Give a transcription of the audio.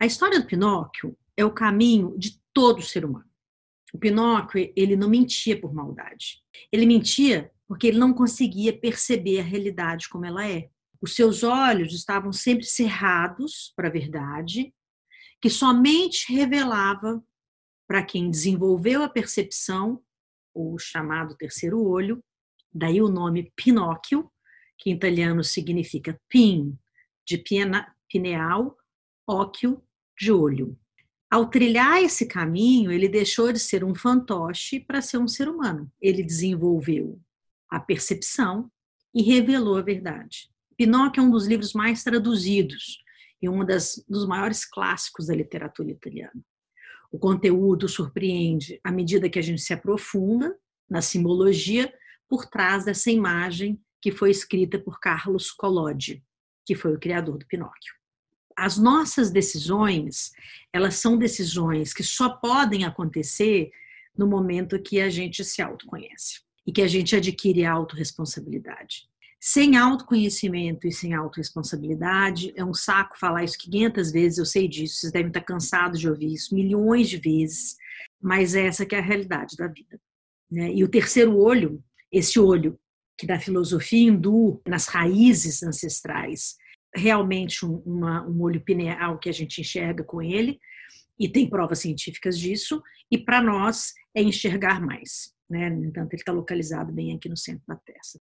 A história do Pinóquio é o caminho de todo ser humano. O Pinóquio, ele não mentia por maldade. Ele mentia porque ele não conseguia perceber a realidade como ela é. Os seus olhos estavam sempre cerrados para a verdade, que somente revelava para quem desenvolveu a percepção, o chamado terceiro olho, daí o nome Pinóquio, que em italiano significa pin, de pineal, óquio, de olho. Ao trilhar esse caminho, ele deixou de ser um fantoche para ser um ser humano. Ele desenvolveu a percepção e revelou a verdade. Pinóquio é um dos livros mais traduzidos e um das, dos maiores clássicos da literatura italiana. O conteúdo surpreende à medida que a gente se aprofunda na simbologia por trás dessa imagem que foi escrita por Carlos Collodi, que foi o criador do Pinóquio as nossas decisões, elas são decisões que só podem acontecer no momento que a gente se autoconhece e que a gente adquire a autorresponsabilidade. Sem autoconhecimento e sem autorresponsabilidade, é um saco falar isso 500 vezes, eu sei disso, vocês devem estar cansados de ouvir isso milhões de vezes, mas essa que é a realidade da vida. Né? E o terceiro olho, esse olho que da filosofia hindu, nas raízes ancestrais, realmente um, uma, um olho pineal que a gente enxerga com ele, e tem provas científicas disso, e para nós é enxergar mais. Né? No entanto, ele está localizado bem aqui no centro da testa.